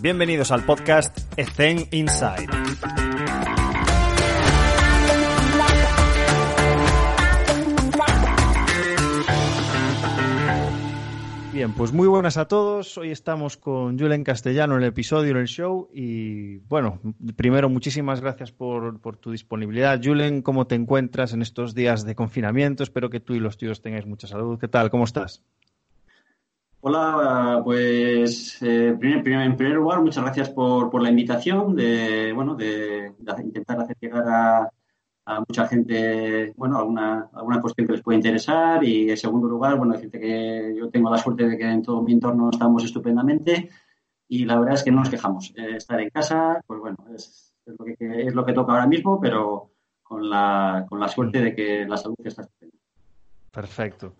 Bienvenidos al podcast Ethen Inside. Bien, pues muy buenas a todos. Hoy estamos con Julen Castellano en el episodio, en el show. Y bueno, primero, muchísimas gracias por, por, tu disponibilidad. Julen, ¿cómo te encuentras en estos días de confinamiento? Espero que tú y los tuyos tengáis mucha salud. ¿Qué tal? ¿Cómo estás? Hola, pues eh, primer, primer, en primer lugar, muchas gracias por, por la invitación de, bueno, de, intentar hacer llegar a, mucha gente, bueno, alguna, alguna cuestión que les puede interesar y en segundo lugar, bueno, decirte que yo tengo la suerte de que en todo mi entorno estamos estupendamente y la verdad es que no nos quejamos. Eh, estar en casa, pues bueno, es, es, lo que, es lo que toca ahora mismo, pero con la, con la suerte de que la salud está estupenda. Perfecto.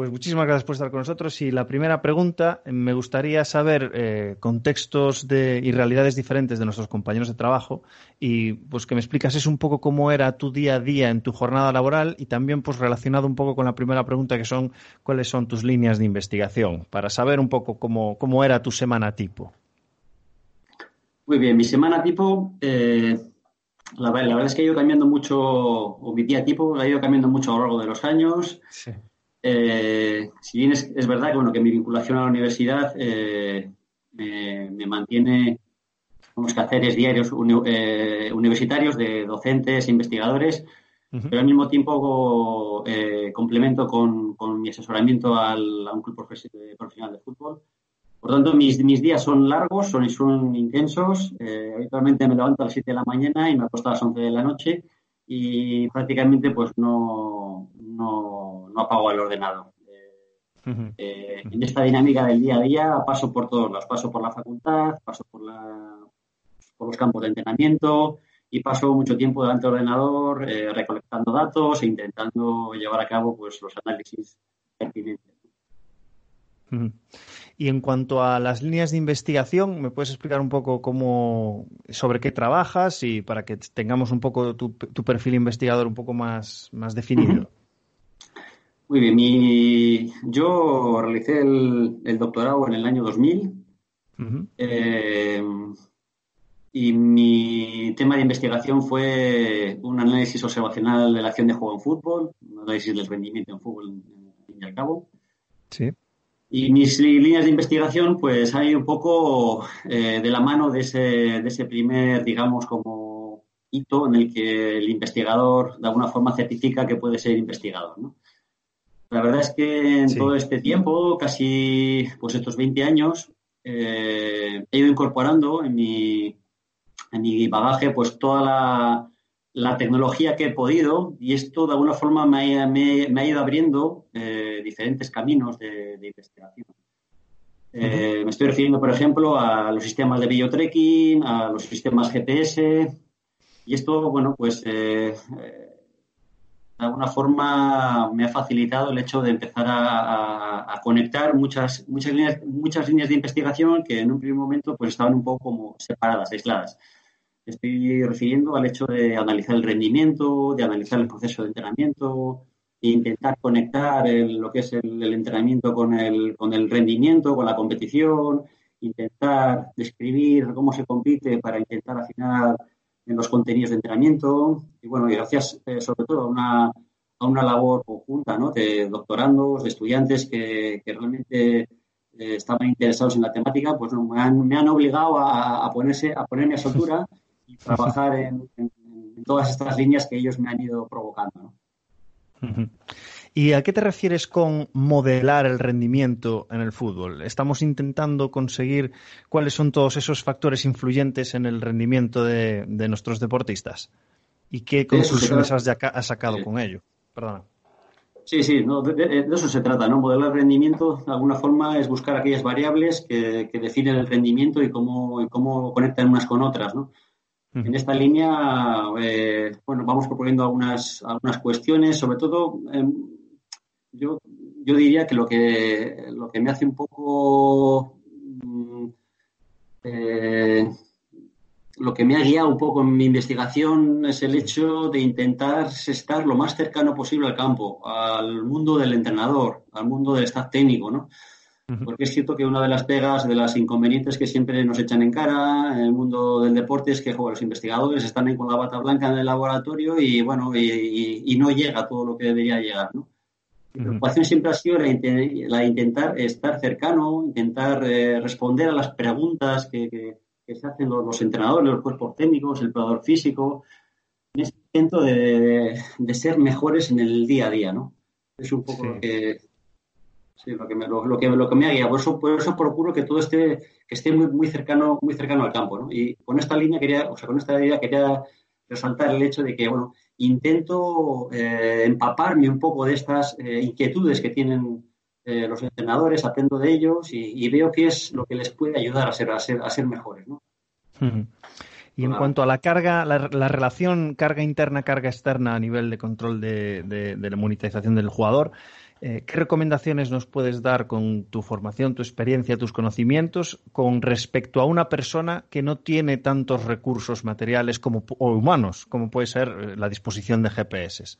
Pues muchísimas gracias por estar con nosotros. Y la primera pregunta, me gustaría saber eh, contextos de, y realidades diferentes de nuestros compañeros de trabajo y pues que me explicases un poco cómo era tu día a día en tu jornada laboral y también pues relacionado un poco con la primera pregunta que son cuáles son tus líneas de investigación para saber un poco cómo, cómo era tu semana tipo. Muy bien, mi semana tipo, eh, la, la, verdad es que ha ido cambiando mucho, o mi día tipo ha ido cambiando mucho a lo largo de los años. Sí. Eh, si bien es, es, verdad que, bueno, que mi vinculación a la universidad eh, me, me, mantiene unos quehaceres diarios uni, eh, universitarios de docentes investigadores, uh -huh. pero al mismo tiempo eh, complemento con, con, mi asesoramiento al, a un club profesional de fútbol. Por tanto, mis, mis días son largos, son, son intensos. Eh, habitualmente me levanto a las 7 de la mañana y me acuesto a las 11 de la noche y prácticamente pues no, no, no apago el ordenador. Eh, uh -huh. eh, en esta dinámica del día a día paso por todos los, paso por la facultad, paso por, la, por los campos de entrenamiento y paso mucho tiempo delante del ordenador eh, recolectando datos e intentando llevar a cabo pues los análisis pertinentes. Uh -huh. Y en cuanto a las líneas de investigación, ¿me puedes explicar un poco cómo, sobre qué trabajas y para que tengamos un poco tu, tu perfil investigador un poco más, más definido? Muy bien, mi, yo realicé el, el, doctorado en el año 2000 uh -huh. eh, y mi tema de investigación fue un análisis observacional de la acción de juego en fútbol, un análisis del rendimiento en fútbol, en fin y al cabo. Sí. Y mis líneas de investigación, pues, han ido un poco eh, de la mano de ese, de ese primer, digamos, como hito en el que el investigador de alguna forma certifica que puede ser investigador, ¿no? La verdad es que en sí. todo este tiempo, casi pues estos 20 años, eh, he ido incorporando en mi, en mi bagaje pues toda la, la, tecnología que he podido y esto de alguna forma me, me, me ha ido abriendo eh, diferentes caminos de, de investigación. Eh, uh -huh. Me estoy refiriendo, por ejemplo, a los sistemas de videotracking, a los sistemas GPS y esto, bueno, pues eh, de alguna forma me ha facilitado el hecho de empezar a, a, a, conectar muchas, muchas, líneas, muchas líneas de investigación que en un primer momento pues estaban un poco como separadas, aisladas. Estoy refiriendo al hecho de analizar el rendimiento, de analizar el proceso de entrenamiento, e intentar conectar lo que es el, entrenamiento con el, con el rendimiento, con la competición, intentar describir cómo se compite para intentar afinar en los contenidos de entrenamiento y bueno, y gracias eh, sobre todo a una, a una labor conjunta ¿no? de doctorandos, de estudiantes que, que realmente eh, estaban interesados en la temática, pues me, han, me, han, obligado a, ponerse, a ponerme a su altura trabajar en, en, en, todas estas líneas que ellos me han ido provocando. ¿no? ¿Y a qué te refieres con modelar el rendimiento en el fútbol? Estamos intentando conseguir cuáles son todos esos factores influyentes en el rendimiento de, de nuestros deportistas. ¿Y qué conclusiones has, has, sacado sí. con ello? Perdona. Sí, sí, no, de, de, eso se trata, ¿no? Modelar el rendimiento, de alguna forma, es buscar aquellas variables que, que definen el rendimiento y cómo, y cómo conectan unas con otras, ¿no? En esta línea, eh, bueno, vamos proponiendo algunas, algunas cuestiones, sobre todo, eh, yo, yo diría que lo, que lo que me hace un poco, eh, lo que me ha guiado un poco en mi investigación es el hecho de intentar estar lo más cercano posible al campo, al mundo del entrenador, al mundo del staff técnico, ¿no? Porque es cierto que una de las pegas, de las inconvenientes que siempre nos echan en cara en el mundo del deporte es que los investigadores están ahí con la bata blanca en el laboratorio y bueno, y, no llega todo lo que debería llegar, ¿no? Mi preocupación siempre ha sido la, de intentar estar cercano, intentar eh, responder a las preguntas que, se hacen los, entrenadores, los cuerpos técnicos, el preparador físico, en ese intento de, ser mejores en el día a día, ¿no? Es un poco lo que Sí, lo que me, lo, que, lo que me ha guiado. Por eso, por eso procuro que todo esté, que esté muy, muy cercano, muy cercano al campo, ¿no? Y con esta línea quería, o sea, con esta idea quería resaltar el hecho de que, bueno, intento eh, empaparme un poco de estas eh, inquietudes que tienen eh, los entrenadores, aprendo de ellos y, veo qué es lo que les puede ayudar a ser, a ser, a ser mejores, ¿no? Y en cuanto a la carga, la, relación carga interna, carga externa a nivel de control de, de la monetización del jugador, eh, ¿Qué recomendaciones nos puedes dar con tu formación, tu experiencia, tus conocimientos con respecto a una persona que no tiene tantos recursos materiales como, o humanos como puede ser eh, la disposición de GPS?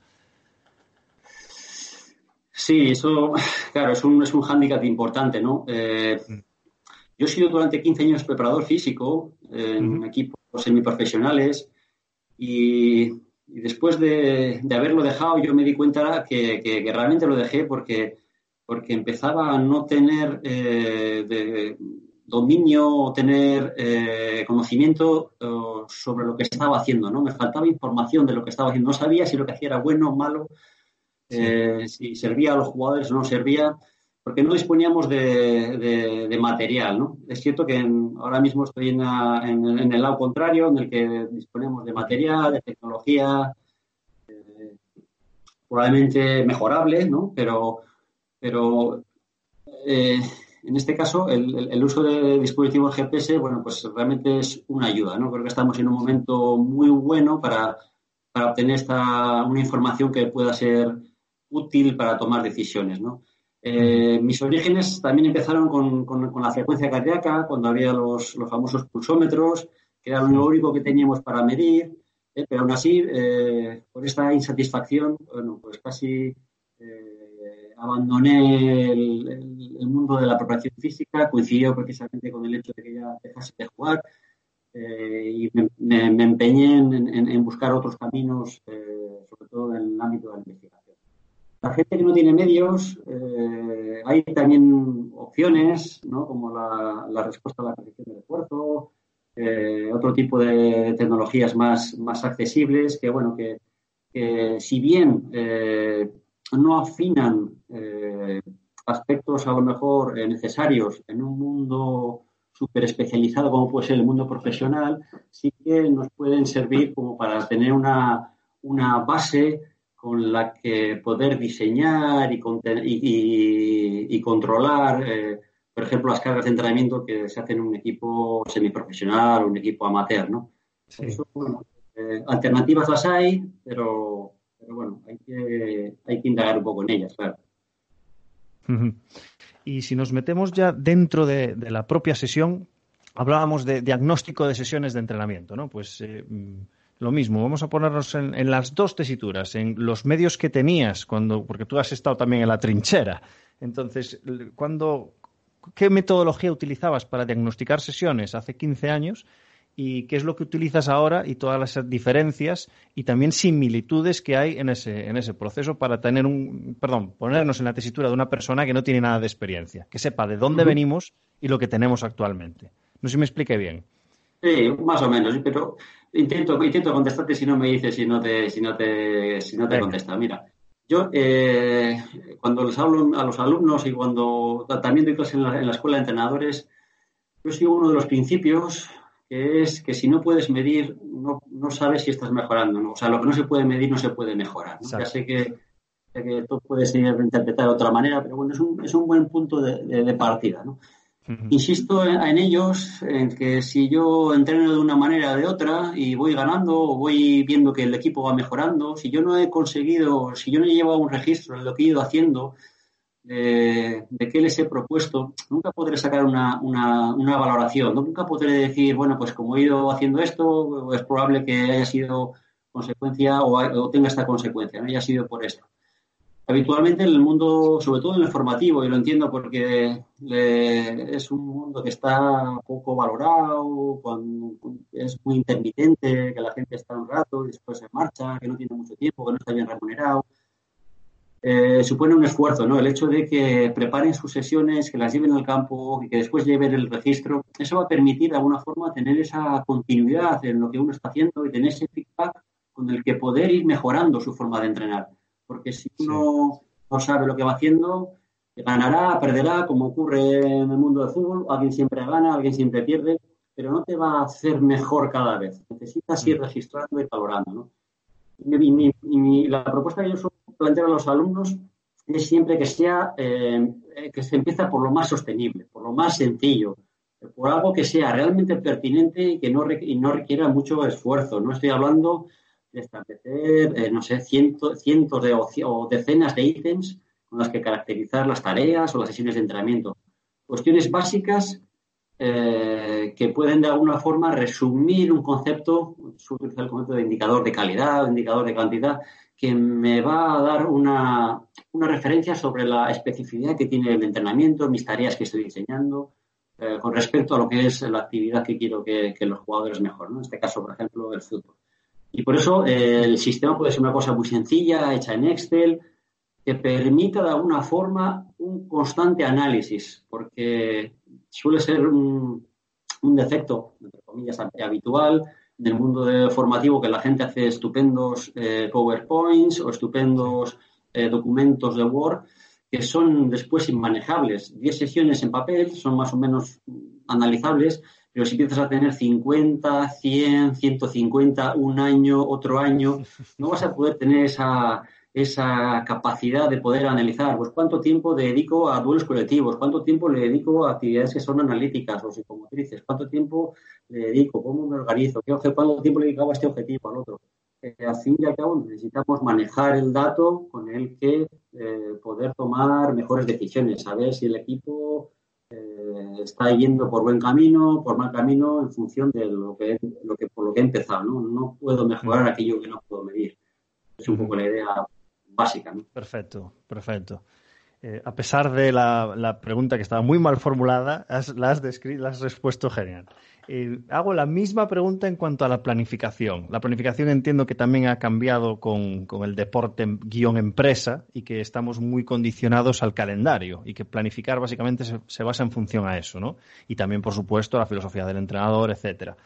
Sí, eso, claro, es un, es un hándicap importante, ¿no? Eh, yo he sido durante 15 años preparador físico en equipos semiprofesionales y y después de, haberlo dejado, yo me di cuenta que, que, realmente lo dejé porque, porque empezaba a no tener eh, dominio o tener eh, conocimiento eh, sobre lo que estaba haciendo, ¿no? Me faltaba información de lo que estaba haciendo. No sabía si lo que hacía era bueno o malo, si servía a los jugadores o no servía, porque no disponíamos de, material, ¿no? Es cierto que ahora mismo estoy en, el lado contrario, en el que disponemos de material, de tecnología, eh, probablemente mejorable, ¿no? Pero, pero eh, en este caso, el, uso de dispositivos GPS, bueno, pues realmente es una ayuda, ¿no? Creo que estamos en un momento muy bueno para, para obtener esta, una información que pueda ser útil para tomar decisiones, ¿no? Eh, mis orígenes también empezaron con, la frecuencia cardíaca, cuando había los, famosos pulsómetros, que era lo único que teníamos para medir, eh, pero aún así, eh, por esta insatisfacción, bueno, pues casi abandoné el, mundo de la preparación física, coincidió precisamente con el hecho de que ya dejase de jugar y me, empeñé en, buscar otros caminos, sobre todo en el ámbito de la investigación. La gente que no tiene medios, eh, hay también opciones, ¿no? como la, respuesta a la corrección del esfuerzo, eh, otro tipo de tecnologías más, más accesibles que, bueno, que, si bien eh, no afinan aspectos a lo mejor necesarios en un mundo súper especializado como puede ser el mundo profesional, sí que nos pueden servir como para tener una, una base con la que poder diseñar y, y, controlar, eh, por ejemplo, las cargas de entrenamiento que se hacen en un equipo semiprofesional o un equipo amateur, ¿no? Eh, alternativas las hay, pero, bueno, hay que, hay que indagar un poco en ellas, claro. Y si nos metemos ya dentro de, la propia sesión, hablábamos de diagnóstico de sesiones de entrenamiento, ¿no? Pues eh, lo mismo, vamos a ponernos en, las dos tesituras, en los medios que tenías, cuando, porque tú has estado también en la trinchera. Entonces, cuando, ¿qué metodología utilizabas para diagnosticar sesiones hace 15 años? y qué es lo que utilizas ahora y todas las diferencias y también similitudes que hay en ese, en ese proceso para tener un, perdón, ponernos en la tesitura de una persona que no tiene nada de experiencia, que sepa de dónde venimos y lo que tenemos actualmente. No sé si me explique bien. Sí, más o menos, pero intento, intento contestarte si no me dices si no te, si no te, si no te contesta. Mira, yo eh, cuando les hablo a los alumnos y cuando también doy clases en la, en la escuela de entrenadores, yo sigo uno de los principios que es que si no puedes medir, no, no sabes si estás mejorando. ¿no? O sea, lo que no se puede medir no se puede mejorar. Ya sé que, que esto puede ser interpretado de otra manera, pero bueno, es un, es un buen punto de, de, de partida. ¿no? Insisto en, ellos, en que si yo entreno de una manera o de otra y voy ganando o voy viendo que el equipo va mejorando, si yo no he conseguido, si yo no he llevado un registro de lo que he ido haciendo, de qué les he propuesto, nunca podré sacar una, valoración, nunca podré decir, bueno, pues como he ido haciendo esto, es probable que haya sido consecuencia o, tenga esta consecuencia, no haya sido por esto. Habitualmente en el mundo, sobre todo en el formativo, y lo entiendo porque es un mundo que está poco valorado, es muy intermitente, que la gente está un rato y después se marcha, que no tiene mucho tiempo, que no está bien remunerado. Eh, supone un esfuerzo, ¿no? El hecho de que preparen sus sesiones, que las lleven al campo y que después lleven el registro, eso va a permitir de alguna forma tener esa continuidad en lo que uno está haciendo y tener ese feedback con el que poder ir mejorando su forma de entrenar. Porque si uno no sabe lo que va haciendo, ganará, perderá, como ocurre en el mundo del fútbol, alguien siempre gana, alguien siempre pierde, pero no te va a hacer mejor cada vez. Necesitas ir mm. registrando y valorando, ¿no? Y, la propuesta que yo suelo plantear a los alumnos es siempre que sea eh, que se empieza por lo más sostenible, por lo más sencillo, por algo que sea realmente pertinente y que no, y no requiera mucho esfuerzo. No estoy hablando establecer, eh, no sé, cientos, cientos de, o decenas de ítems con las que caracterizar las tareas o las sesiones de entrenamiento. Cuestiones básicas eh, que pueden de alguna forma resumir un concepto, el concepto de indicador de calidad, indicador de cantidad, que me va a dar una, referencia sobre la especificidad que tiene el entrenamiento, mis tareas que estoy diseñando, eh, con respecto a lo que es la actividad que quiero que, los jugadores mejoren. En este caso, por ejemplo, el fútbol. Y por eso eh, el sistema puede ser una cosa muy sencilla, hecha en Excel, que permita de alguna forma un constante análisis, porque suele ser un, defecto, entre comillas, habitual en el mundo formativo que la gente hace estupendos eh, PowerPoints o estupendos eh, documentos de Word que son después inmanejables. Diez sesiones en papel son más o menos analizables, pero si empiezas a tener 50, 100, 150, un año, otro año, no vas a poder tener esa, esa capacidad de poder analizar, pues cuánto tiempo dedico a duelos colectivos, cuánto tiempo le dedico a actividades que son analíticas o psicomotrices, cuánto tiempo le dedico, cómo me organizo, qué cuánto tiempo le dedicaba a este objetivo, al otro. Eh, al fin y al cabo necesitamos manejar el dato con el que eh, poder tomar mejores decisiones, saber si el equipo eh, está yendo por buen camino, por mal camino, en función de lo que, lo que por lo que he empezado. ¿no? no puedo mejorar aquello que no puedo medir. Es un poco la idea básica. Perfecto, perfecto. Eh, a pesar de la, pregunta que estaba muy mal formulada, la, has la has respuesto genial. Hago la misma pregunta en cuanto a la planificación. La planificación entiendo que también ha cambiado con, el deporte guion empresa y que estamos muy condicionados al calendario y que planificar básicamente se, se basa en función a eso, ¿no? Y también, por supuesto, la filosofía del entrenador, etcétera.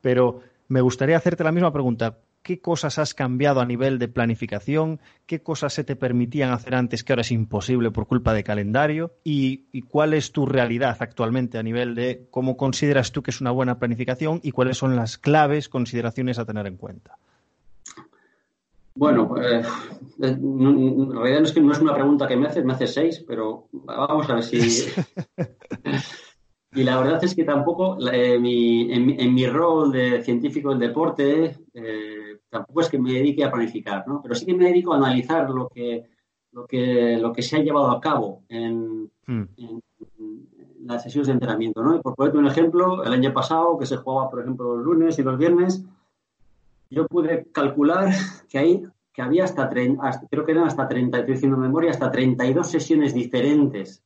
Pero me gustaría hacerte la misma pregunta qué cosas has cambiado a nivel de planificación, qué cosas se te permitían hacer antes que ahora es imposible por culpa de calendario y, cuál es tu realidad actualmente a nivel de cómo consideras tú que es una buena planificación y cuáles son las claves, consideraciones a tener en cuenta. Bueno, eh, en realidad no es que no es una pregunta que me haces, me haces seis, pero vamos a ver si... Y la verdad es que tampoco, eh, en, mi, rol de científico del deporte, eh, tampoco es que me dedique a planificar, ¿no? Pero sí que me dedico a analizar lo que, lo que, lo que se ha llevado a cabo en, hmm. las sesiones de entrenamiento, ¿no? Y por ponerte un ejemplo, el año pasado, que se jugaba, por ejemplo, los lunes y los viernes, yo pude calcular que hay que había hasta, creo que eran hasta 30, estoy diciendo memoria, hasta 32 sesiones diferentes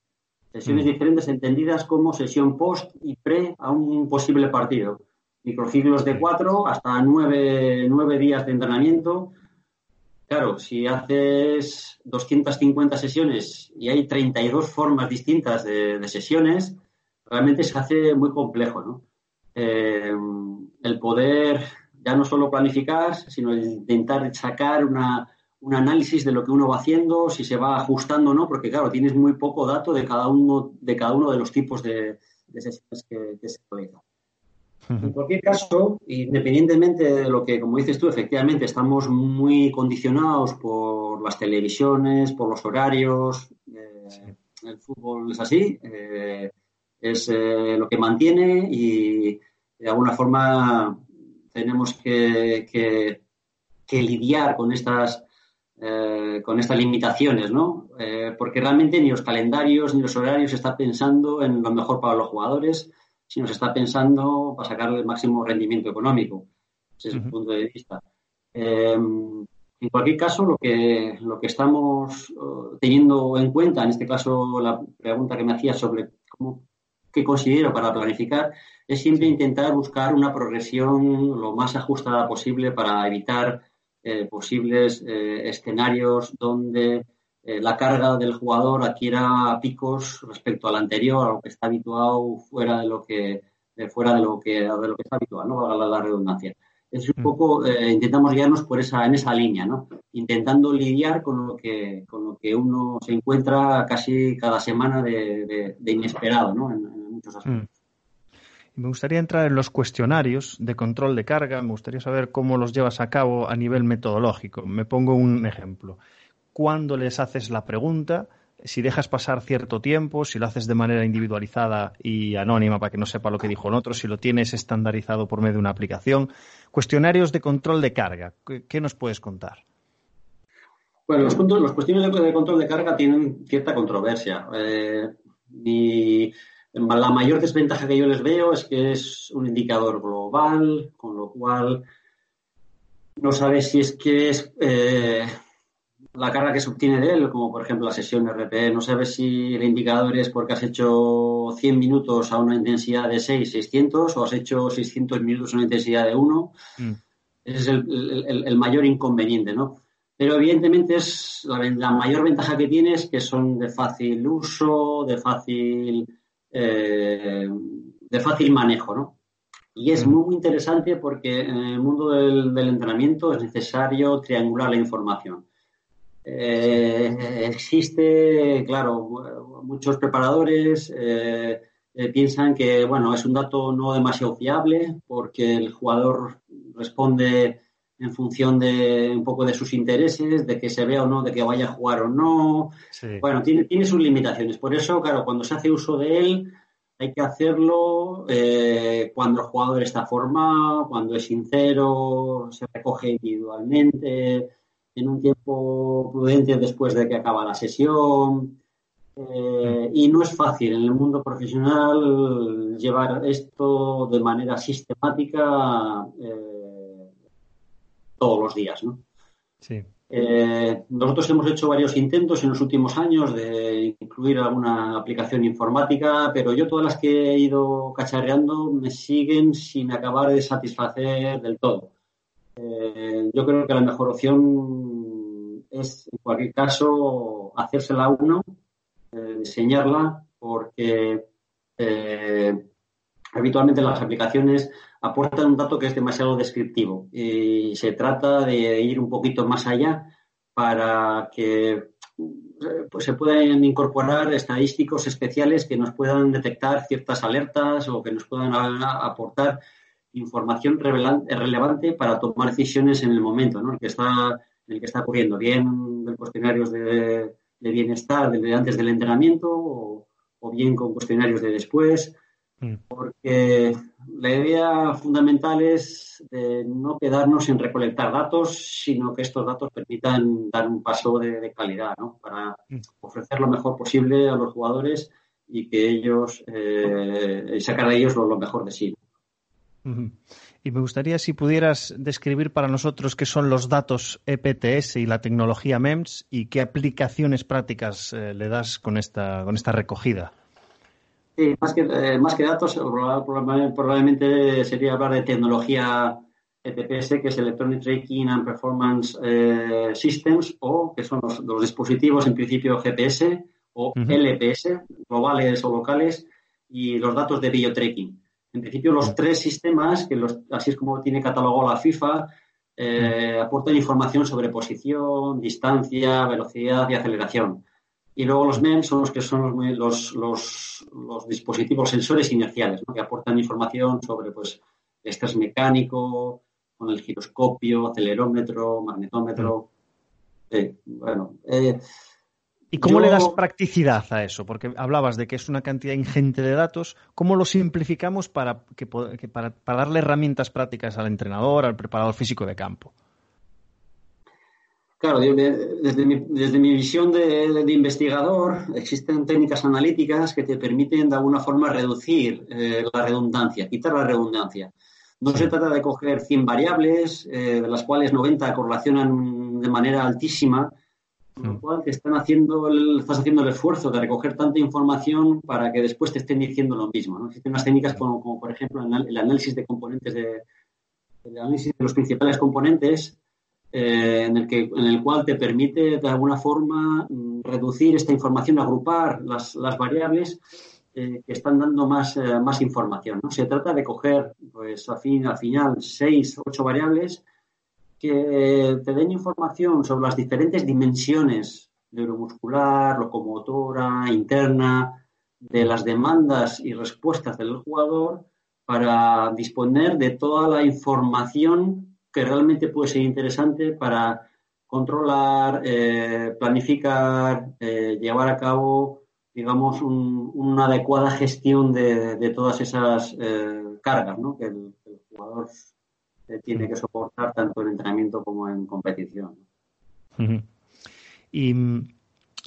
Sesiones mm. diferentes entendidas como sesión post y pre a un posible partido. Microciclos de cuatro hasta nueve, días de entrenamiento. Claro, si haces 250 sesiones y hay 32 formas distintas de, sesiones, realmente se hace muy complejo, ¿no? Eh, el poder ya no solo planificar, sino intentar sacar una, un análisis de lo que uno va haciendo, si se va ajustando o no, porque claro, tienes muy poco dato de cada uno de, cada uno de los tipos de, sesiones que, se realizan. En cualquier caso, independientemente de lo que, como dices tú, efectivamente estamos muy condicionados por las televisiones, por los horarios. Eh, el fútbol es así, eh, es eh, lo que mantiene y de alguna forma tenemos que, que lidiar con estas eh, con estas limitaciones, ¿no? Eh, porque realmente ni los calendarios ni los horarios se está pensando en lo mejor para los jugadores, sino se está pensando para sacar el máximo rendimiento económico. Ese es el punto de vista. Eh, En cualquier caso, lo que, lo que estamos uh, teniendo en cuenta, en este caso la pregunta que me hacía sobre cómo, qué considero para planificar, es siempre intentar buscar una progresión lo más ajustada posible para evitar eh, posibles eh, escenarios donde eh, la carga del jugador adquiera picos respecto al anterior, a lo que está habituado fuera de lo que fuera de lo que de lo que está habitual, no valga la redundancia es un mm. poco, intentamos guiarnos por esa, en esa línea, ¿no? Intentando lidiar con lo que, con lo que uno se encuentra casi cada semana de, inesperado, ¿no? En, muchos aspectos. Me gustaría entrar en los cuestionarios de control de carga. Me gustaría saber cómo los llevas a cabo a nivel metodológico. Me pongo un ejemplo. ¿Cuándo les haces la pregunta? si dejas pasar cierto tiempo, si lo haces de manera individualizada y anónima para que no sepa lo que dijo el otro, si lo tienes estandarizado por medio de una aplicación. Cuestionarios de control de carga. ¿Qué, nos puedes contar? Bueno, los, los cuestionarios de control de carga tienen cierta controversia. Eh, la mayor desventaja que yo les veo es que es un indicador global, con lo cual no sabes si es que es eh, la carga que se obtiene de él, como por ejemplo la sesión RPE, no sabes si el indicador es porque has hecho 100 minutos a una intensidad de 6, 600, o has hecho 600 minutos a una intensidad de 1. Mm. Ese es el, mayor inconveniente, ¿no? Pero evidentemente es la, mayor ventaja que tiene es que son de fácil uso, de fácil, eh, de fácil manejo, ¿no? Y es mm. muy, interesante porque en el mundo del entrenamiento es necesario triangular la información. Eh, existe, claro, muchos preparadores eh, eh, piensan que, bueno, es un dato no demasiado fiable porque el jugador responde en función de un poco de sus intereses, de que se vea o no, de que vaya a jugar o no. Bueno, tiene, tiene sus limitaciones. Por eso, claro, cuando se hace uso de él, hay que hacerlo cuando el jugador está formado, cuando es sincero, se recoge individualmente en un tiempo prudente después de que acaba la sesión. Eh, y no es fácil en el mundo profesional llevar esto de manera sistemática eh, todos los días. ¿no? Eh, nosotros hemos hecho varios intentos en los últimos años de incluir alguna aplicación informática, pero yo todas las que he ido cacharreando me siguen sin acabar de satisfacer del todo. Eh, yo creo que la mejor opción es, en cualquier caso, hacérsela uno, eh, diseñarla, porque eh, habitualmente las aplicaciones aportan un dato que es demasiado descriptivo y se trata de ir un poquito más allá para que pues, se puedan incorporar estadísticos especiales que nos puedan detectar ciertas alertas o que nos puedan aportar información relevante para tomar decisiones en el momento, ¿no? El que está, el que está ocurriendo, bien de cuestionarios de, bienestar de antes del entrenamiento o, bien con cuestionarios de después. Porque la idea fundamental es de no quedarnos en recolectar datos, sino que estos datos permitan dar un paso de, calidad, ¿no? Para mm. ofrecer lo mejor posible a los jugadores y que ellos eh, sacar de ellos lo mejor de sí. Y me gustaría si pudieras describir para nosotros qué son los datos EPTS y la tecnología MEMS y qué aplicaciones prácticas eh, le das con esta, con esta recogida. Sí, más que, eh, más que datos, probablemente sería hablar de tecnología EPTS, que es Electronic Tracking and Performance eh, Systems, o que son los, dispositivos en principio GPS o LPS, globales o locales, y los datos de biotracking. En principio, los tres sistemas, que los, así es como tiene catalogado la FIFA, eh, aportan información sobre posición, distancia, velocidad y aceleración. Y luego los MEMS son los que son los, los, los, dispositivos sensores inerciales, que aportan información sobre pues, estrés mecánico, con el giroscopio, acelerómetro, magnetómetro. bueno, eh, ¿Y cómo le das practicidad a eso? Porque hablabas de que es una cantidad ingente de datos. ¿Cómo lo simplificamos para, que, para, darle herramientas prácticas al entrenador, al preparador físico de campo? Claro, desde mi, visión de, investigador, existen técnicas analíticas que te permiten de alguna forma reducir eh, la redundancia, quitar la redundancia. No se trata de coger 100 variables, eh, de las cuales 90 correlacionan de manera altísima, con lo mm. cual te están haciendo el, estás haciendo el esfuerzo de recoger tanta información para que después te estén diciendo lo mismo. ¿no? Existen unas técnicas como, por ejemplo, el análisis de componentes de, el análisis de los principales componentes, eh, en, el que, en el cual te permite de alguna forma reducir esta información, agrupar las, las variables eh, que están dando más, eh, más información. ¿no? Se trata de coger, pues al, fin, al final, seis, ocho variables que te den información sobre las diferentes dimensiones neuromuscular, locomotora, interna, de las demandas y respuestas del jugador para disponer de toda la información que realmente puede ser interesante para controlar, eh, planificar, llevar a cabo digamos, una adecuada gestión de, todas esas eh, cargas ¿no? que el, jugador eh, tiene que soportar tanto en entrenamiento como en competición. Y mm,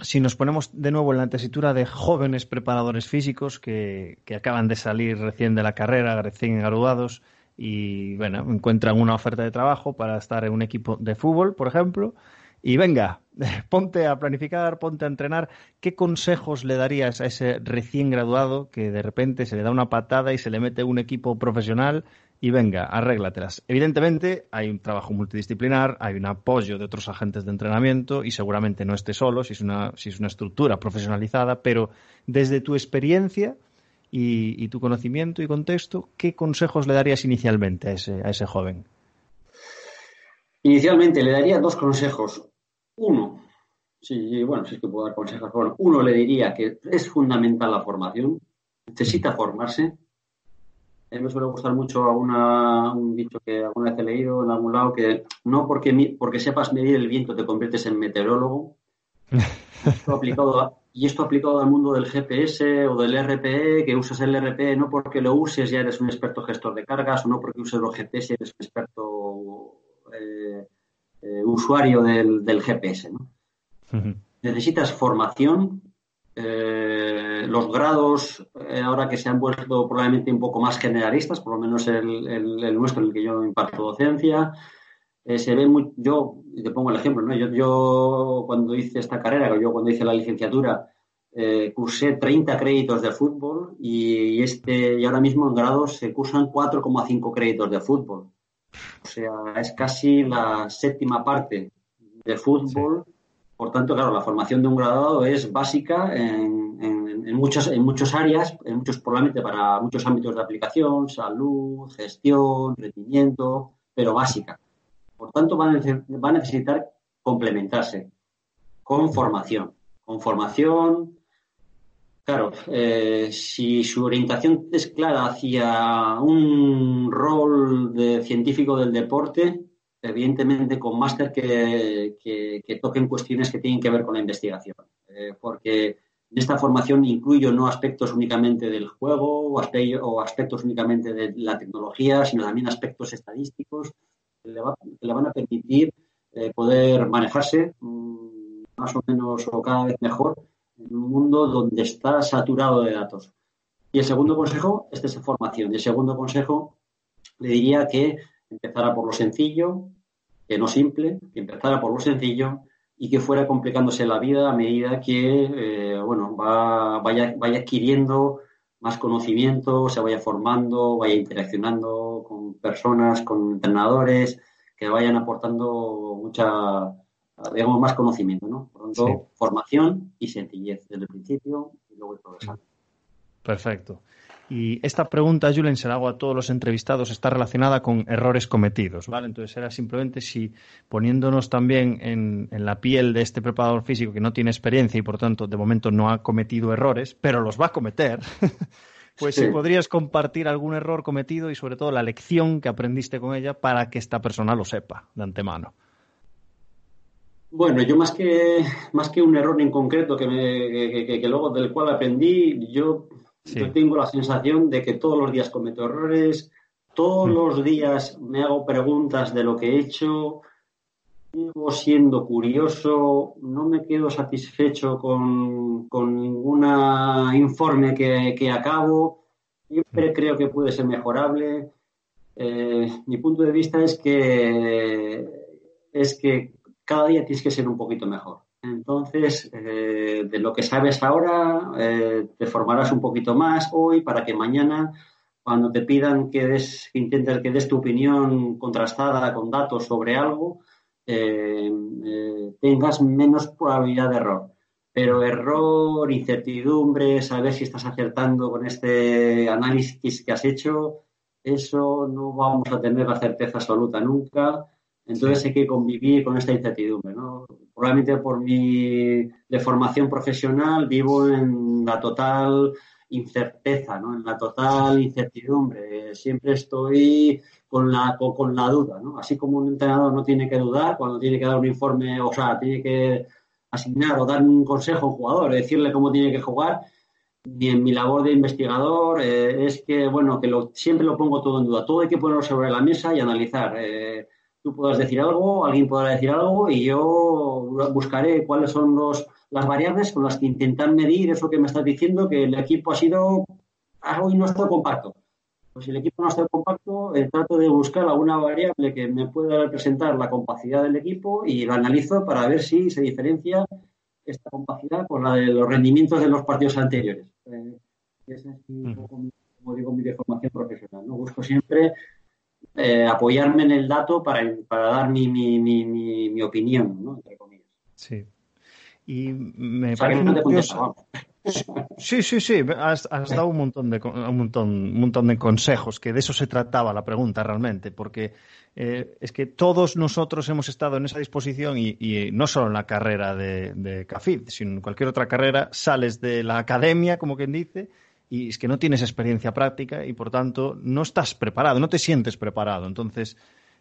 si nos ponemos de nuevo en la tesitura de jóvenes preparadores físicos que acaban de salir recién de la carrera, recién graduados, y bueno, encuentran una oferta de trabajo para estar en un equipo de fútbol, por ejemplo, y venga, ponte a planificar, ponte a entrenar. ¿Qué consejos le darías a ese recién graduado que de repente se le da una patada y se le mete un equipo profesional y venga, arréglatelas? Evidentemente hay un trabajo multidisciplinar, hay un apoyo de otros agentes de entrenamiento y seguramente no esté solo si es una, si es una estructura profesionalizada, pero desde tu experiencia y, tu conocimiento y contexto, ¿qué consejos le darías inicialmente a ese, a ese joven? Inicialmente le daría dos consejos. Uno, sí, bueno, si es que puedo dar consejos. Bueno, uno le diría que es fundamental la formación, necesita formarse. A mí me suele gustar mucho un dicho que alguna vez he leído en algún lado, que no porque, porque sepas medir el viento te conviertes en meteorólogo. Esto aplicado y esto aplicado al mundo del GPS o del RPE, que usas el RPE no porque lo uses ya eres un experto gestor de cargas o no porque uses los GPS eres un experto eh, eh, usuario del, GPS. Necesitas formación. Eh, los grados, ahora que se han vuelto probablemente un poco más generalistas, por lo menos el, nuestro, en el que yo imparto docencia, se ve muy. Yo, te pongo el ejemplo, ¿no? yo, yo cuando hice esta carrera, yo cuando hice la licenciatura, cursé 30 créditos de fútbol y, este, y ahora mismo en grados se cursan 4,5 créditos de fútbol. O sea, es casi la séptima parte de fútbol. Por tanto, claro, la formación de un graduado es básica en, en, muchas, en muchas áreas, en muchos, probablemente para muchos ámbitos de aplicación, salud, gestión, rendimiento, pero básica. Por tanto, va a necesitar complementarse con formación. Con formación, Claro, eh, si su orientación es clara hacia un rol de científico del deporte, evidentemente con máster que, toquen cuestiones que tienen que ver con la investigación. Eh, porque en esta formación incluyo no aspectos únicamente del juego o, aspectos únicamente de la tecnología, sino también aspectos estadísticos que le, van a permitir eh, poder manejarse mm, más o menos o cada vez mejor en un mundo donde está saturado de datos. Y el segundo consejo, este es formación. Y el segundo consejo le diría que empezara por lo sencillo, que no simple, que empezara por lo sencillo y que fuera complicándose la vida a medida que eh, bueno, va, vaya, vaya adquiriendo más conocimiento, se vaya formando, vaya interaccionando con personas, con entrenadores, que vayan aportando mucha, digamos, más conocimiento, ¿no? Por lo tanto, formación y sencillez desde el principio y luego el progresar. Perfecto. Y esta pregunta, Julen, se la hago a todos los entrevistados, está relacionada con errores cometidos, ¿vale? Entonces era simplemente si poniéndonos también en, la piel de este preparador físico que no tiene experiencia y por tanto de momento no ha cometido errores, pero los va a cometer, pues si podrías compartir algún error cometido y sobre todo la lección que aprendiste con ella para que esta persona lo sepa de antemano. Bueno, yo más que, más que un error en concreto que, me, que, luego del cual aprendí, yo, tengo la sensación de que todos los días cometo errores, todos mm. los días me hago preguntas de lo que he hecho, sigo siendo curioso, no me quedo satisfecho con, con ningún informe que, que acabo, siempre mm. creo que puede ser mejorable mi punto de vista es que, es que cada día tienes que ser un poquito mejor. Entonces, de lo que sabes ahora, te formarás un poquito más hoy para que mañana cuando te pidan que, des, que intentes que des tu opinión contrastada con datos sobre algo, eh, eh, tengas menos probabilidad de error. Pero error, incertidumbre, saber si estás acertando con este análisis que has hecho, eso no vamos a tener la certeza absoluta nunca. Entonces hay que convivir con esta incertidumbre. ¿no? Probablemente por mi de formación profesional vivo en la total incerteza, ¿no? En la total incertidumbre. Siempre estoy con la, con, la duda, ¿no? Así como un entrenador no tiene que dudar cuando tiene que dar un informe, o sea, tiene que asignar o dar un consejo a un jugador, decirle cómo tiene que jugar, ni en mi labor de investigador eh, es que, bueno, que lo, siempre lo pongo todo en duda. Todo hay que ponerlo sobre la mesa y analizar. Eh, tú puedas decir algo, alguien podrá decir algo y yo buscaré cuáles son los las variables con las que intentan medir eso que me estás diciendo, que el equipo ha sido algo y no está compacto. Pues si el equipo no está compacto, eh, trato de buscar alguna variable que me pueda representar la compacidad del equipo y lo analizo para ver si se diferencia esta compacidad con la de los rendimientos de los partidos anteriores. Eh, esa es, un poco, como digo, mi deformación profesional. ¿no? Busco siempre eh, apoyarme en el dato para, para dar mi, mi, mi, mi, opinión, ¿no? entre comillas. Sí. Y me parece curioso. Sí, sí, sí, has, dado un montón, de, un, montón, un montón de consejos, que de eso se trataba la pregunta realmente, porque eh, es que todos nosotros hemos estado en esa disposición y, no solo en la carrera de, de CAFID, sino en cualquier otra carrera, sales de la academia, como quien dice, y es que no tienes experiencia práctica y por tanto no estás preparado, no te sientes preparado. Entonces,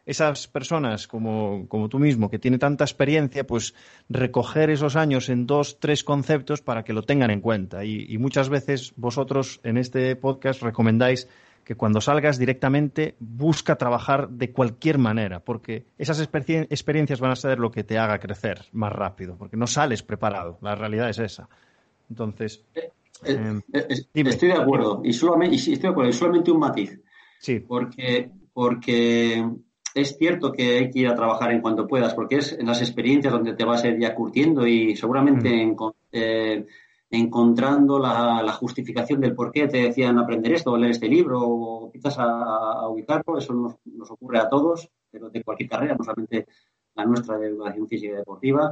esas personas como, tú mismo, que tiene tanta experiencia, pues recoger esos años en dos, tres conceptos para que lo tengan en cuenta. Y, muchas veces vosotros en este podcast recomendáis que cuando salgas directamente busca trabajar de cualquier manera, porque esas experiencias van a ser lo que te haga crecer más rápido, porque no sales preparado, la realidad es esa. Entonces, eh, eh, eh, estoy de acuerdo, y solamente, estoy de acuerdo, y solamente un matiz. Sí. Porque, porque es cierto que hay que ir a trabajar en cuanto puedas, porque es en las experiencias donde te vas a ir ya curtiendo y seguramente mm. eh, encontrando la, justificación del por qué te decían aprender esto o leer este libro o quizás a, ubicarlo, eso nos, ocurre a todos, pero de cualquier carrera, no solamente la nuestra de educación física y deportiva.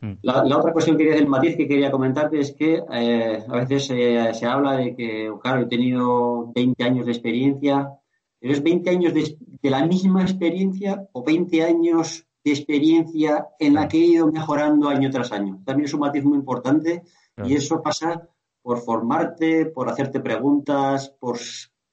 Mm. La, otra cuestión que quería el matiz que quería comentarte es que eh, a veces se habla de que, claro, he tenido 20 años de experiencia, pero es 20 años de, la misma experiencia o 20 años de experiencia en la que he ido mejorando año tras año. También es un matiz muy importante y eso pasa por formarte, por hacerte preguntas, por,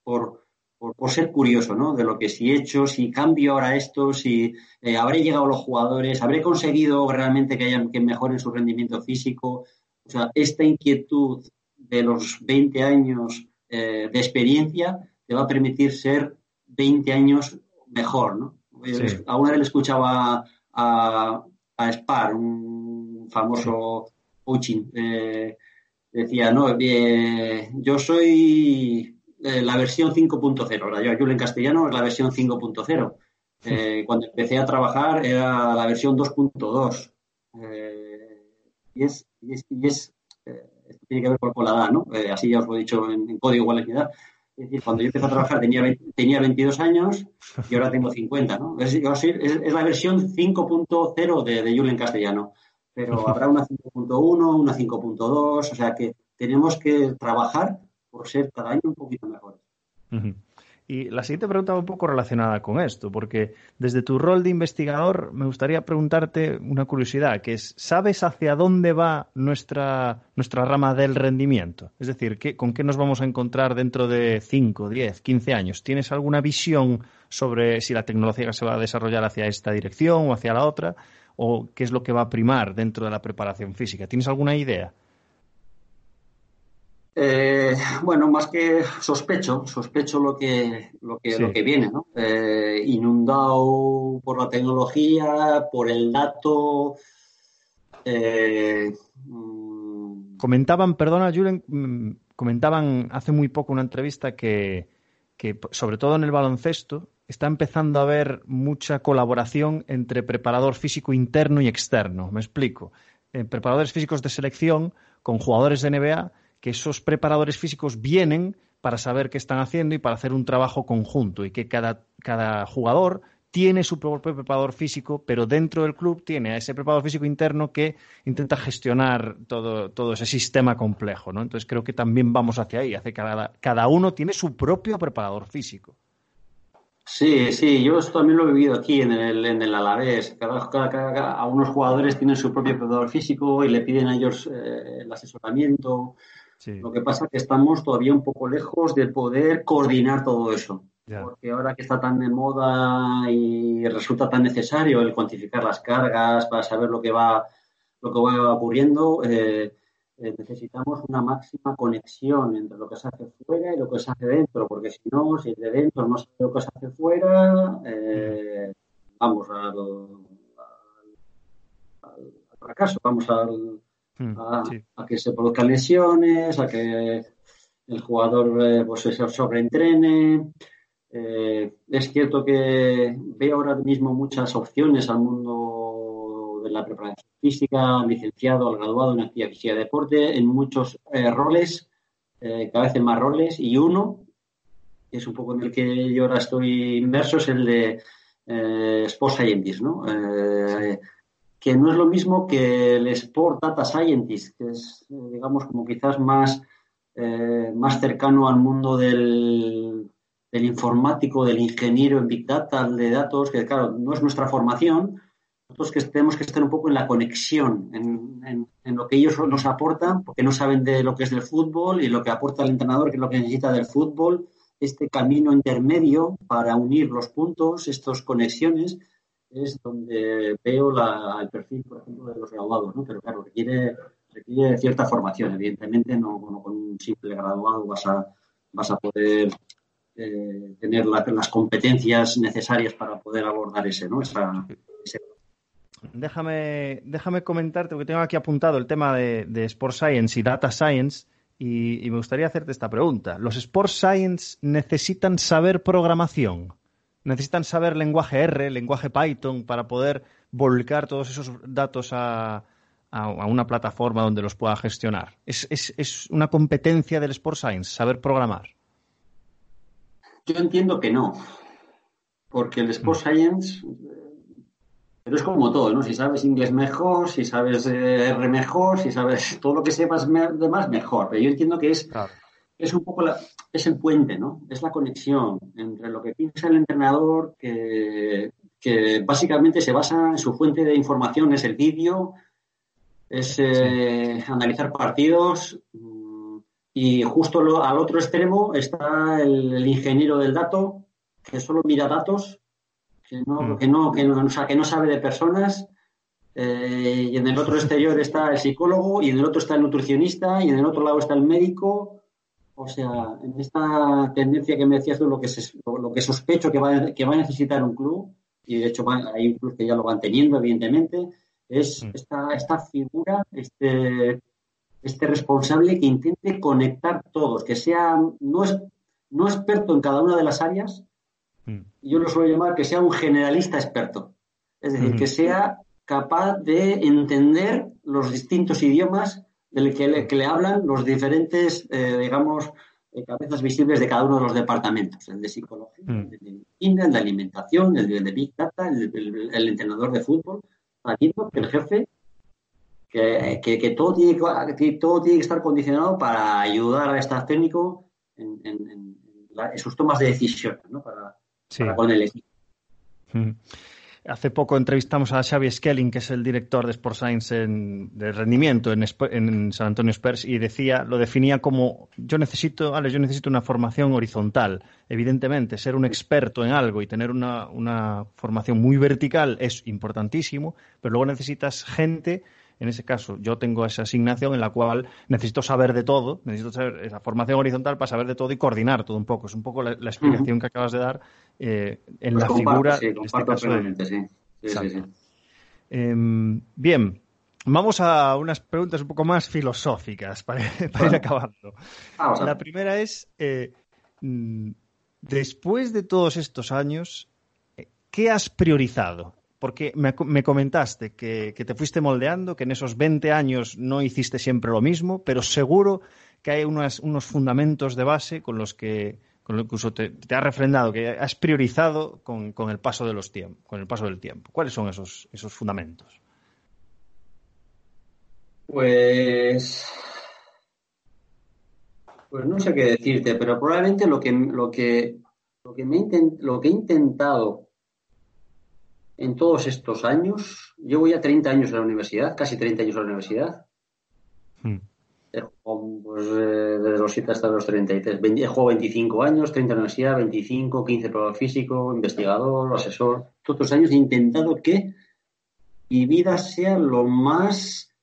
por, por, ser curioso, ¿no? De lo que si he hecho, si cambio ahora esto, si eh, habré llegado los jugadores, habré conseguido realmente que, hayan, que mejoren su rendimiento físico. O sea, esta inquietud de los 20 años eh, de experiencia te va a permitir ser 20 años mejor, ¿no? A una vez le escuchaba a, a Spar, un famoso coaching, eh, decía, no, eh, yo soy eh, la versión 5.0, la yo en castellano es la versión 5.0. cuando empecé a trabajar era la versión 2.2. y es, y es, y es tiene que ver con, la edad, ¿no? así ya os lo he dicho en, en código igual edad. Es decir, cuando yo empecé a trabajar tenía, tenía 22 años y ahora tengo 50, ¿no? Es, la versión 5.0 de, de en castellano, pero habrá una 5.1, una 5.2, o sea que tenemos que trabajar por ser cada un poquito mejores. Y la siguiente pregunta va un poco relacionada con esto, porque desde tu rol de investigador me gustaría preguntarte una curiosidad, que es, ¿sabes hacia dónde va nuestra, nuestra rama del rendimiento? Es decir, ¿con qué nos vamos a encontrar dentro de 5, 10, 15 años? ¿Tienes alguna visión sobre si la tecnología se va a desarrollar hacia esta dirección o hacia la otra? ¿O qué es lo que va a primar dentro de la preparación física? ¿Tienes alguna idea? Eh, bueno, más que sospecho, sospecho lo que, lo que, lo que viene, ¿no? Eh, inundado por la tecnología, por el dato. Eh, mm. comentaban, perdona, Julen, mm, comentaban hace muy poco una entrevista que, que, sobre todo en el baloncesto, está empezando a haber mucha colaboración entre preparador físico interno y externo. Me explico. Preparadores físicos de selección con jugadores de NBA, que esos preparadores físicos vienen para saber qué están haciendo y para hacer un trabajo conjunto y que cada, cada jugador tiene su propio preparador físico, pero dentro del club tiene a ese preparador físico interno que intenta gestionar todo, todo ese sistema complejo. ¿no? Entonces creo que también vamos hacia ahí, hacia cada, cada uno tiene su propio preparador físico. Sí, sí, yo esto también lo he vivido aquí en el, en el Alavés. Cada, cada, a unos jugadores tienen su propio preparador físico y le piden a ellos eh, el asesoramiento. Lo que pasa es que estamos todavía un poco lejos de poder coordinar todo eso. Porque ahora que está tan de moda y resulta tan necesario el cuantificar las cargas para saber lo que va, lo que va ocurriendo, eh, eh, necesitamos una máxima conexión entre lo que se hace fuera y lo que se hace dentro, porque si no, si de dentro no sabe lo que se hace fuera, eh, vamos al, fracaso, vamos al, mm, a, que se produzcan lesiones, a que el jugador pues se sobreentrene. Eh, es cierto que veo ahora mismo muchas opciones al mundo de la preparación física, al licenciado, al graduado en actividad física y deporte, en muchos eh, roles, eh, cada vez más roles, y uno, que es un poco en el que yo ahora estoy inmerso, es el de Sport Scientist, ¿no? Que no es lo mismo que el Sport Data Scientist, que es, digamos, como quizás más, más cercano al mundo del del informático, del ingeniero en Big Data, de datos, que claro, no es nuestra formación, nosotros que tenemos que estar un poco en la conexión, en, lo que ellos nos aportan, porque no saben de lo que es del fútbol y lo que aporta el entrenador, que es lo que necesita del fútbol, este camino intermedio para unir los puntos, estas conexiones, es donde veo el perfil, por ejemplo, de los graduados, ¿no? Pero claro, requiere, requiere cierta formación, evidentemente, no, con un simple graduado vas a, vas a poder eh, tener las competencias necesarias para poder abordar ese, ¿no? Déjame, déjame comentarte, porque tengo aquí apuntado el tema de, Sport Science y Data Science, y, me gustaría hacerte esta pregunta. ¿Los Sport Science necesitan saber programación? ¿Necesitan saber lenguaje R, lenguaje Python, para poder volcar todos esos datos a, una plataforma donde los pueda gestionar? ¿Es, es una competencia del Sport Science saber programar? Yo entiendo que no, porque el Sport mm. Science, pero es como todo, ¿no? Si sabes inglés mejor, si sabes eh, R mejor, si sabes todo lo que sepas de más mejor. Pero yo entiendo que es, es un poco la, es el puente, ¿no? Es la conexión entre lo que piensa el entrenador, que, que básicamente se basa en su fuente de información, es el vídeo, es eh, analizar partidos, y justo al otro extremo está el, ingeniero del dato, que solo mira datos, que no, mm. que no, que no, que no sabe de personas. Eh, y en el otro exterior está el psicólogo, y en el otro está el nutricionista, y en el otro lado está el médico. O sea, en esta tendencia que me decías tú, lo que, lo, que sospecho que va, que va a necesitar un club, y de hecho hay clubes que ya lo van teniendo, evidentemente, es mm. esta, esta figura, este este responsable que intente conectar todos, que sea no, es, no experto en cada una de las áreas, mm. yo lo suelo llamar que sea un generalista experto. Es decir, que sea capaz de entender los distintos idiomas del que le, que le hablan los diferentes, eh, digamos, eh, cabezas visibles de cada uno de los departamentos, el de psicología, mm. el de el de alimentación, el de, Big Data, el, el entrenador de fútbol, sabiendo que el jefe que, todo tiene que, todo tiene que estar condicionado para ayudar al staff técnico en, sus tomas de decisiones, ¿no? Para, con el equipo. Hace poco entrevistamos a Xavi Skelling, que es el director de Sport Science de rendimiento en, en, San Antonio Spurs, y decía, lo definía como yo necesito, Alex, yo necesito una formación horizontal. Evidentemente, ser un experto en algo y tener una, una formación muy vertical es importantísimo, pero luego necesitas gente en ese caso, yo tengo esa asignación en la cual necesito saber de todo, necesito saber esa formación horizontal para saber de todo y coordinar todo un poco. Es un poco la, explicación que acabas de dar eh, en pues la figura. Sí, este sí. sí, sí em, bien, Vamos a unas preguntas un poco más filosóficas para, ir acabando. La primera es, eh, mm, después de todos estos años, ¿qué has priorizado? Porque me, comentaste que, te fuiste moldeando, que en esos 20 años no hiciste siempre lo mismo, pero seguro que hay unos fundamentos de base con los que, incluso te, has refrendado, que has priorizado con, el paso de los tiempos, con el paso del tiempo. ¿Cuáles son esos, esos fundamentos? Pues pues no sé qué decirte, pero probablemente lo que, lo que, lo que, lo que he intentado en todos estos años, llevo ya 30 años en la universidad, casi 30 años en la universidad. Hmm. Pues, eh, desde los 7 hasta los 33. He jugado 25 años, 30 en la universidad, 25, 15 probador físico, investigador, asesor. Todos los años he intentado que mi vida sea lo más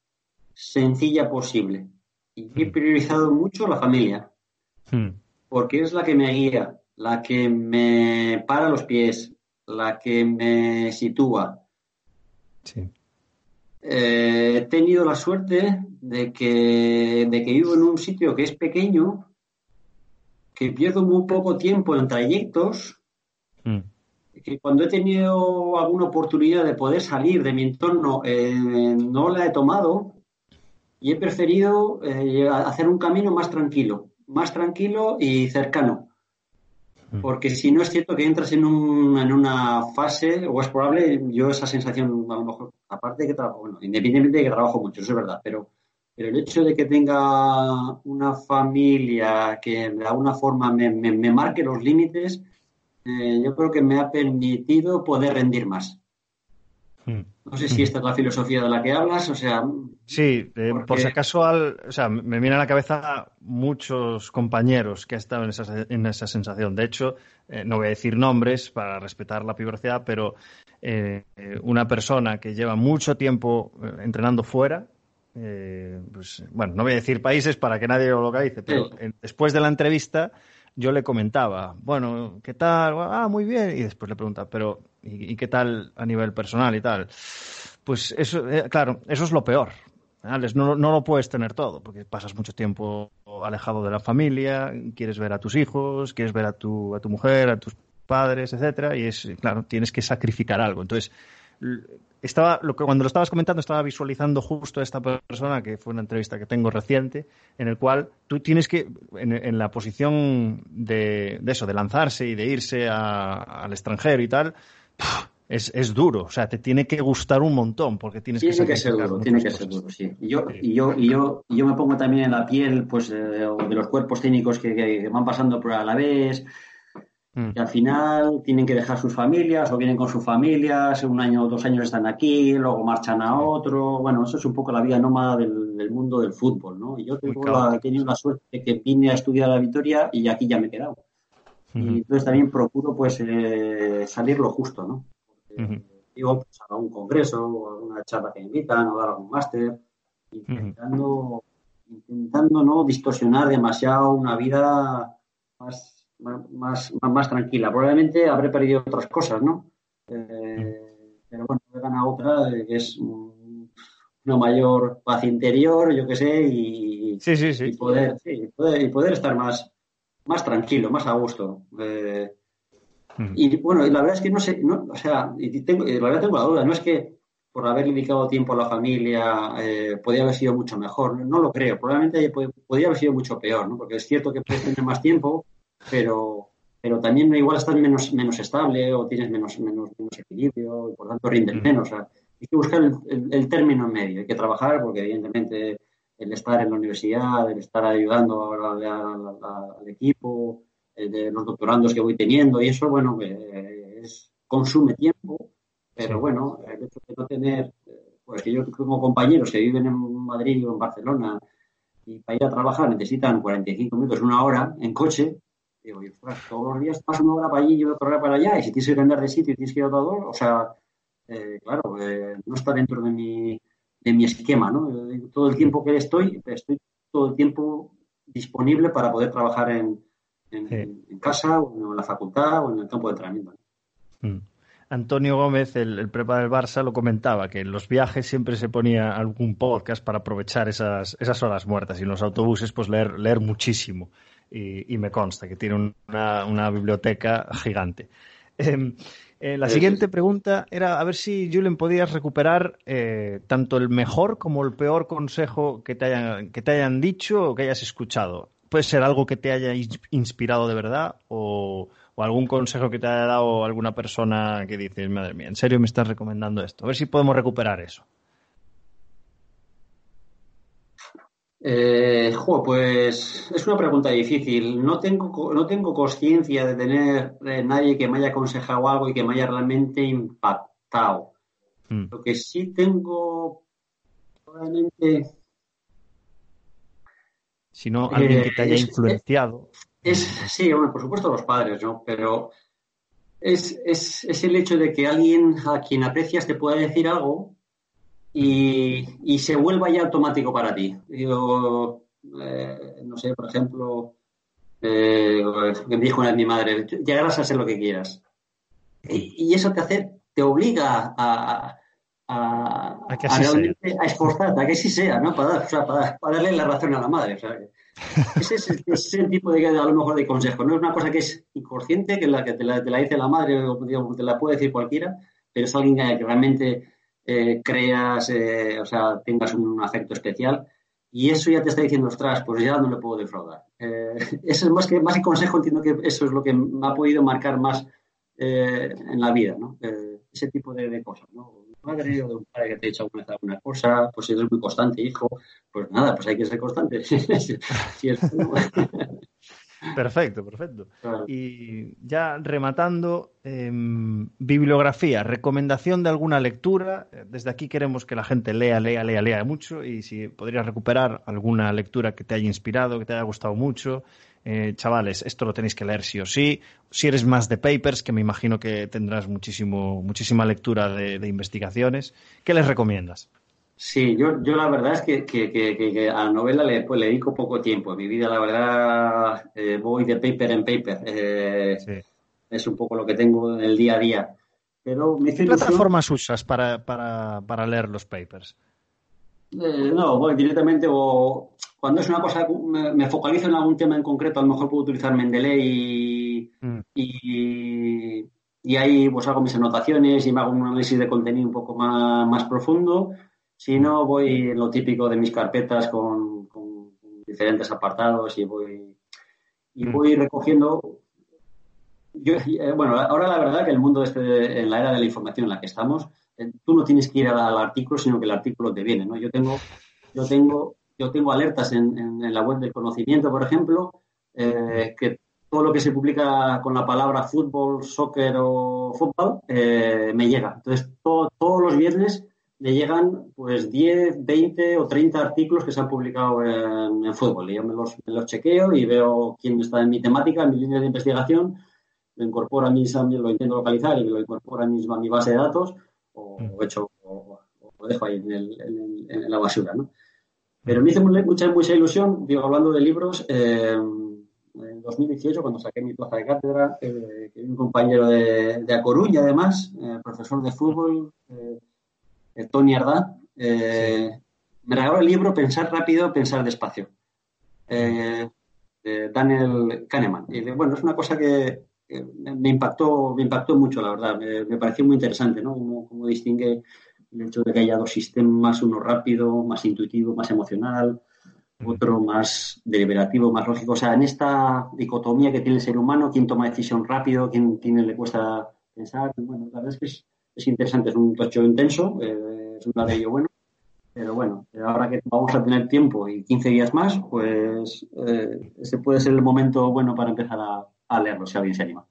sencilla posible. Y he hmm. priorizado mucho la familia, hmm. porque es la que me guía, la que me para los pies, la que me sitúa. Eh, he tenido la suerte de que, de que vivo en un sitio que es pequeño, que pierdo muy poco tiempo en trayectos, hmm. que cuando he tenido alguna oportunidad de poder salir de mi entorno eh, no la he tomado y he preferido eh, hacer un camino más tranquilo, más tranquilo y cercano. Mm. Porque si no es cierto que entras en, un, en una fase, o es probable, yo esa sensación, a lo mejor, aparte que trabajo, bueno, independientemente de que trabajo mucho, eso es verdad, pero, pero el hecho de que tenga una familia que de alguna forma me, me, marque los límites, eh, yo creo que me ha permitido poder rendir más. No sé si esta es la filosofía de la que hablas, o sea, Sí, eh, por si acaso, al, o sea, me viene a la cabeza muchos compañeros que han estado en esa, en esa sensación. De hecho, eh, no voy a decir nombres para respetar la privacidad, pero eh, una persona que lleva mucho tiempo entrenando fuera, pues, bueno, no voy a decir países para que nadie lo localice, pero después de la entrevista yo le comentaba, bueno, ¿qué tal? Ah, muy bien. Y después le preguntaba, pero ¿y, qué tal a nivel personal y tal? Pues eso, claro, eso es lo peor, no, no, lo puedes tener todo, porque pasas mucho tiempo alejado de la familia, quieres ver a tus hijos, quieres ver a tu, a tu mujer, a tus padres, etcétera, y es, claro, tienes que sacrificar algo. Entonces, estaba, lo que, cuando lo estabas comentando, estaba visualizando justo a esta persona, que fue una entrevista que tengo reciente, en el cual tú tienes que, en, la posición de, de, eso, de lanzarse y de irse al extranjero y tal, es, es, duro, o sea, te tiene que gustar un montón porque tienes tiene que, ser duro, tiene que ser duro, sí. Y yo, y yo, y yo, y yo me pongo también en la piel, pues, eh, de los cuerpos técnicos que, van pasando por a la vez, mm. que al final tienen que dejar sus familias o vienen con sus familias, un año o dos años están aquí, luego marchan a otro. Bueno, eso es un poco la vida nómada del, mundo del fútbol, ¿no? Y yo tengo la, he tenido la suerte de que vine a estudiar a Vitoria y aquí ya me he quedado. Y entonces también procuro, pues, eh, salir lo justo, ¿no? Digo, pues a un congreso o alguna charla que invitan o dar algún máster, intentando, intentando no distorsionar demasiado una vida más, más, más, tranquila. Probablemente habré perdido otras cosas, ¿no? Eh, pero bueno, he ganado otra que es una mayor paz interior, yo qué sé, y, poder, y poder, estar más, más tranquilo, más a gusto. Eh, y bueno, la verdad es que no sé, no, o sea, y tengo, la verdad tengo la duda, no es que por haber dedicado tiempo a la familia eh, podía haber sido mucho mejor, no lo creo, probablemente podría haber sido mucho peor, ¿no? Porque es cierto que puedes tener más tiempo, pero, pero también igual estás menos, menos estable o tienes menos, menos, menos equilibrio y por tanto rindes menos. O sea, hay que buscar el, el, término medio, hay que trabajar porque evidentemente el estar en la universidad, el estar ayudando al equipo, eh, de los doctorandos que voy teniendo y eso, bueno, eh, es, consume tiempo, pero bueno, el hecho de no tener, eh, pues que yo tengo compañeros que viven en Madrid o en Barcelona y para ir a trabajar necesitan 45 minutos, una hora en coche, digo, todos los días paso una hora para allí y otra hora para allá, y si tienes que cambiar de sitio y tienes que ir a otro lado, o sea, claro, no está dentro de mi, de mi esquema, ¿no? Todo el tiempo que estoy, estoy todo el tiempo disponible para poder trabajar en, en, casa o en la facultad o en el campo de entrenamiento. Mm. Antonio Gómez, el, prepa del Barça, lo comentaba, que en los viajes siempre se ponía algún podcast para aprovechar esas, esas horas muertas y en los autobuses pues leer, leer muchísimo. y, me consta que tiene una, biblioteca gigante. Em, eh, la siguiente pregunta era a ver si, Julen, podías recuperar eh, tanto el mejor como el peor consejo que te, hayan, que te hayan dicho o que hayas escuchado. Puede ser algo que te haya inspirado de verdad o, algún consejo que te haya dado alguna persona que dices, madre mía, ¿en serio me estás recomendando esto? A ver si podemos recuperar eso. Eh, pues es una pregunta difícil. No tengo, no tengo conciencia de tener eh, nadie que me haya aconsejado algo y que me haya realmente impactado. Hmm. Lo que sí tengo probablemente. Si no, alguien que te haya eh, influenciado. Es, sí, bueno, por supuesto los padres, ¿no? Pero es, es, es el hecho de que alguien a quien aprecias te pueda decir algo y, se vuelva ya automático para ti. Yo, eh, no sé, por ejemplo, eh, me dijo una vez mi madre, llegarás a ser lo que quieras. Y, eso te hace, te obliga a, a, a, que realmente a esforzarte, a que sí sea, ¿no? Para, para, darle la razón a la madre. ese es, el, tipo de, a lo mejor, de consejo. No es una cosa que es inconsciente, que, la, que te, la, te la dice la madre o te la puede decir cualquiera, pero es alguien que realmente eh, creas, eh, o sea, tengas un afecto especial. Y eso ya te está diciendo, ostras, pues ya no le puedo defraudar. Eh, eso es más que, más que consejo, entiendo que eso es lo que me ha podido marcar más en la vida, ¿no? ese tipo de, cosas, ¿no? Un padre o de un padre que te ha hecho alguna, alguna cosa, pues si eres muy constante, hijo, pues nada, pues hay que ser constante. si es, Perfecto, perfecto. Y ya rematando, em, bibliografía, recomendación de alguna lectura. Desde aquí queremos que la gente lea, lea, lea, lea mucho y si podrías recuperar alguna lectura que te haya inspirado, que te haya gustado mucho. Eh, chavales, esto lo tenéis que leer sí o sí. Si eres más de papers, que me imagino que tendrás muchísimo, muchísima lectura de investigaciones, ¿qué les recomiendas? Sí, yo, yo la verdad es que, que, que, a la novela le, pues, le dedico poco tiempo. En mi vida, la verdad, eh, voy de paper en paper. Eh, es un poco lo que tengo en el día a día. Pero ¿Qué plataformas usas para, para, para, leer los papers? Eh, no, voy directamente o cuando es una cosa, me, focalizo en algún tema en concreto, a lo mejor puedo utilizar Mendeley mm. y, y, ahí pues hago mis anotaciones y me hago un análisis de contenido un poco más, más profundo. Si no, voy en lo típico de mis carpetas con, diferentes apartados y voy, y mm. voy recogiendo. Eh, bueno, ahora la verdad que el mundo este, en la era de la información en la que estamos, eh, tú no tienes que ir al artículo, sino que el artículo te viene, ¿no? Yo tengo, yo tengo, yo tengo alertas en, la web del conocimiento, por ejemplo, eh, que todo lo que se publica con la palabra fútbol, soccer o fútbol me llega. Entonces, todos los viernes le llegan pues 10, 20 o 30 artículos que se han publicado en, fútbol. Y yo me los, los, chequeo y veo quién está en mi temática, en mi línea de investigación, lo incorporo a mi, lo intento localizar y lo incorporo a mi, a mi base de datos o, mm. hecho, o, lo dejo ahí en, el, en, la basura. ¿no? Pero me hizo mucha, mucha ilusión, digo, hablando de libros, eh, en 2018, cuando saqué mi plaza de cátedra, eh, un compañero de, de A Coruña, además, eh, profesor de fútbol, eh, Tony Ardá, eh, me regaló el libro Pensar rápido, pensar despacio. Eh, Daniel Kahneman. Y bueno, es una cosa que me impactó, me impactó mucho, la verdad. Me, pareció muy interesante, ¿no? Cómo, distingue el hecho de que haya dos sistemas, uno rápido, más intuitivo, más emocional, otro más deliberativo, más lógico. O sea, en esta dicotomía que tiene el ser humano, quién toma decisión rápido, quién tiene, le cuesta pensar. Bueno, la verdad es que es, es interesante, es un tocho intenso, eh, es un ladrillo bueno, pero bueno, ahora que vamos a tener tiempo y 15 días más, pues eh, ese puede ser el momento bueno para empezar a, leerlo, si alguien se anima.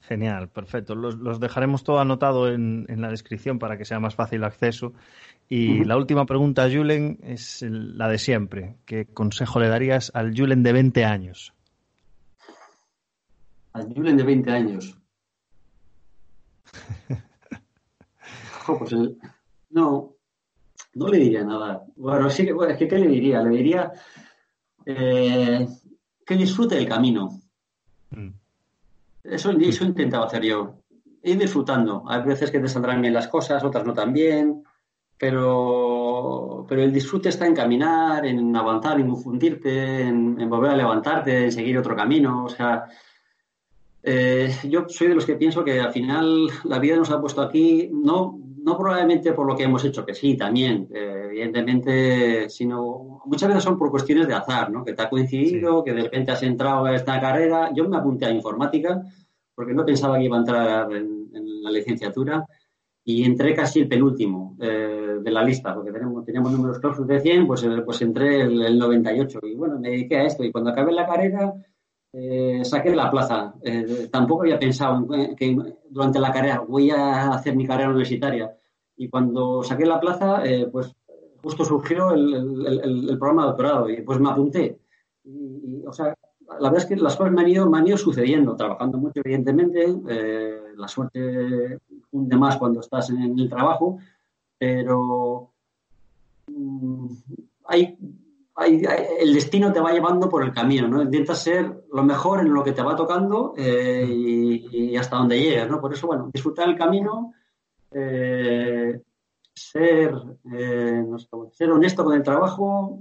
Genial, perfecto. Los, dejaremos todo anotado en, la descripción para que sea más fácil acceso. Y la última pregunta, Julen, es la de siempre. ¿Qué consejo le darías al Julen de 20 años? Al Julen de 20 años. pues no, no le diría nada. Bueno, sí que, es que ¿qué le diría? Le diría eh, que disfrute el camino. Mm. Eso, eso intentaba hacer yo. Ir disfrutando. Hay veces que te saldrán bien las cosas, otras no tan bien. pero, pero el disfrute está en caminar, en avanzar, en fundirte, en, volver a levantarte, en seguir otro camino. O sea, eh, yo soy de los que pienso que al final la vida nos ha puesto aquí, no, no probablemente por lo que hemos hecho, que sí, también, eh, evidentemente, sino muchas veces son por cuestiones de azar, ¿no? Que te ha coincidido, que de repente has entrado a esta carrera. Yo me apunté a informática porque no pensaba que iba a entrar en, en la licenciatura y entré casi el penúltimo eh, de la lista, porque tenemos, teníamos números clausos de 100, pues, eh, pues entré el, 98 y bueno, me dediqué a esto y cuando acabé la carrera eh, saqué la plaza. tampoco había pensado que durante la carrera voy a hacer mi carrera universitaria y cuando saqué la plaza, pues justo surgió el, programa de doctorado y pues me apunté. Y, o sea, la verdad es que las cosas me han ido, han ido sucediendo, trabajando mucho, evidentemente. la suerte un más cuando estás en el trabajo, pero mm, hay, el destino te va llevando por el camino, ¿no? Intentas ser lo mejor en lo que te va tocando eh, y, hasta donde llegas, ¿no? Por eso, bueno, disfrutar el camino, eh, ser, eh, ser honesto con el trabajo,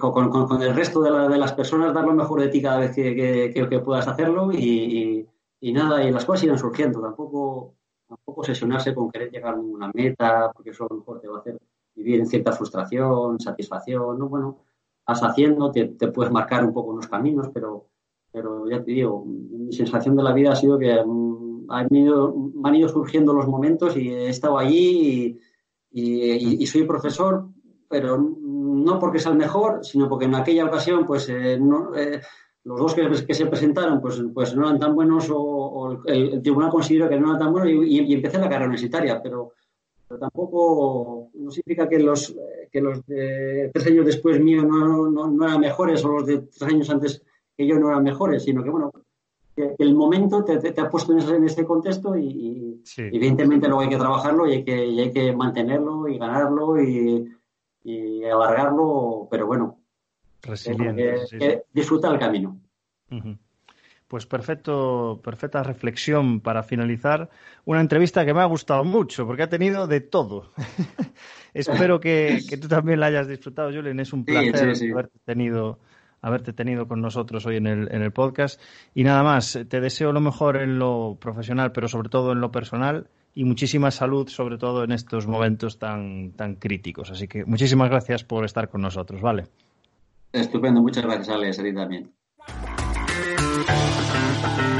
con, el resto de, las personas, dar lo mejor de ti cada vez que, puedas hacerlo y, nada, y las cosas irán surgiendo. Tampoco, tampoco sesionarse con querer llegar a una meta, porque eso a lo mejor te va a hacer vivir en cierta frustración, satisfacción, ¿no? Bueno, vas haciendo, te, puedes marcar un poco unos caminos, pero, pero ya te digo, mi sensación de la vida ha sido que mm, han ido, han ido surgiendo los momentos y he estado allí y, soy profesor, pero no porque sea el mejor, sino porque en aquella ocasión, pues, eh, no, eh, los dos que, se presentaron pues, pues no eran tan buenos o, el, tribunal consideró que no eran tan buenos y, empecé la carrera universitaria, pero, tampoco no significa que los, que los de tres años después mío no, no, eran mejores o los de tres años antes que yo no eran mejores, sino que bueno, que el momento te, te, ha puesto en, este contexto y, evidentemente luego hay que trabajarlo y hay que, y hay que mantenerlo y ganarlo y, y alargarlo, pero bueno, Resiliente. disfrutar el camino. Pues perfecto, perfecta reflexión para finalizar. Una entrevista que me ha gustado mucho porque ha tenido de todo. Espero que, tú también la hayas disfrutado, Julen. Es un placer haberte tenido haberte tenido con nosotros hoy en el, en el podcast. Y nada más, te deseo lo mejor en lo profesional, pero sobre todo en lo personal y muchísima salud, sobre todo en estos momentos tan, tan críticos. Así que muchísimas gracias por estar con nosotros, ¿vale? Estupendo, muchas gracias, Alex, a ti también. thank you